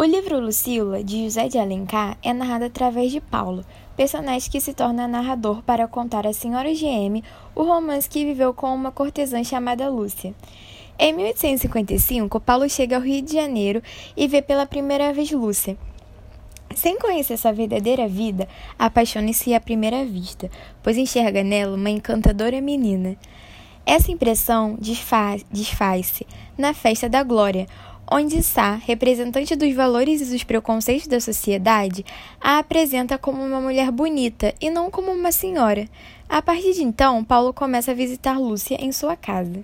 O livro Lucila, de José de Alencar, é narrado através de Paulo, personagem que se torna narrador para contar à senhora GM o romance que viveu com uma cortesã chamada Lúcia. Em 1855, Paulo chega ao Rio de Janeiro e vê pela primeira vez Lúcia. Sem conhecer sua verdadeira vida, apaixona-se à primeira vista, pois enxerga nela uma encantadora menina. Essa impressão desfaz-se na festa da Glória, onde Sá, representante dos valores e dos preconceitos da sociedade, a apresenta como uma mulher bonita e não como uma senhora. A partir de então, Paulo começa a visitar Lúcia em sua casa.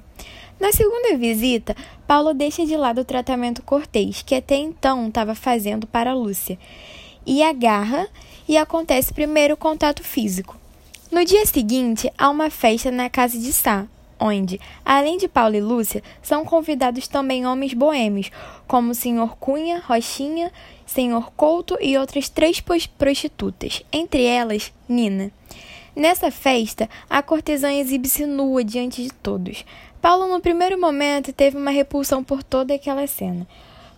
Na segunda visita, Paulo deixa de lado o tratamento cortês que até então estava fazendo para Lúcia e agarra e acontece primeiro o contato físico. No dia seguinte, há uma festa na casa de Sá, onde, além de Paulo e Lúcia, são convidados também homens boêmios, como o Sr. Cunha, Rochinha, Sr. Couto e outras três prostitutas, entre elas Nina. Nessa festa, a cortesã exibe-se nua diante de todos. Paulo, no primeiro momento, teve uma repulsão por toda aquela cena.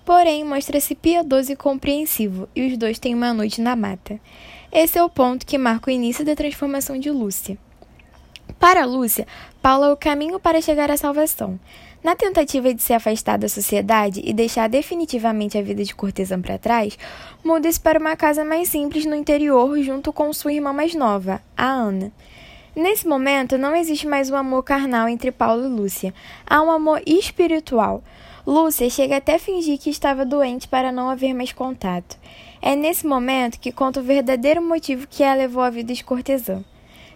Porém, mostra-se piedoso e compreensivo, e os dois têm uma noite na mata. Esse é o ponto que marca o início da transformação de Lúcia. Para Lúcia, Paulo é o caminho para chegar à salvação. Na tentativa de se afastar da sociedade e deixar definitivamente a vida de cortesã para trás, muda-se para uma casa mais simples no interior junto com sua irmã mais nova, a Ana. Nesse momento, não existe mais um amor carnal entre Paulo e Lúcia. Há um amor espiritual. Lúcia chega até a fingir que estava doente para não haver mais contato. É nesse momento que conta o verdadeiro motivo que a levou à vida de cortesã.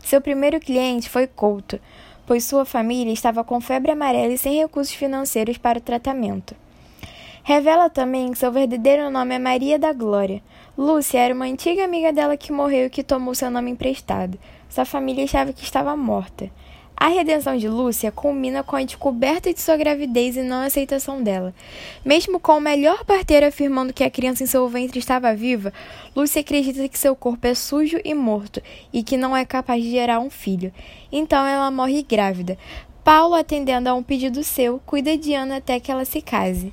Seu primeiro cliente foi Couto, pois sua família estava com febre amarela e sem recursos financeiros para o tratamento. Revela também que seu verdadeiro nome é Maria da Glória. Lúcia era uma antiga amiga dela que morreu e que tomou seu nome emprestado. Sua família achava que estava morta. A redenção de Lúcia culmina com a descoberta de sua gravidez e não aceitação dela. Mesmo com o melhor parteiro afirmando que a criança em seu ventre estava viva, Lúcia acredita que seu corpo é sujo e morto e que não é capaz de gerar um filho. Então ela morre grávida. Paulo, atendendo a um pedido seu, cuida de Ana até que ela se case.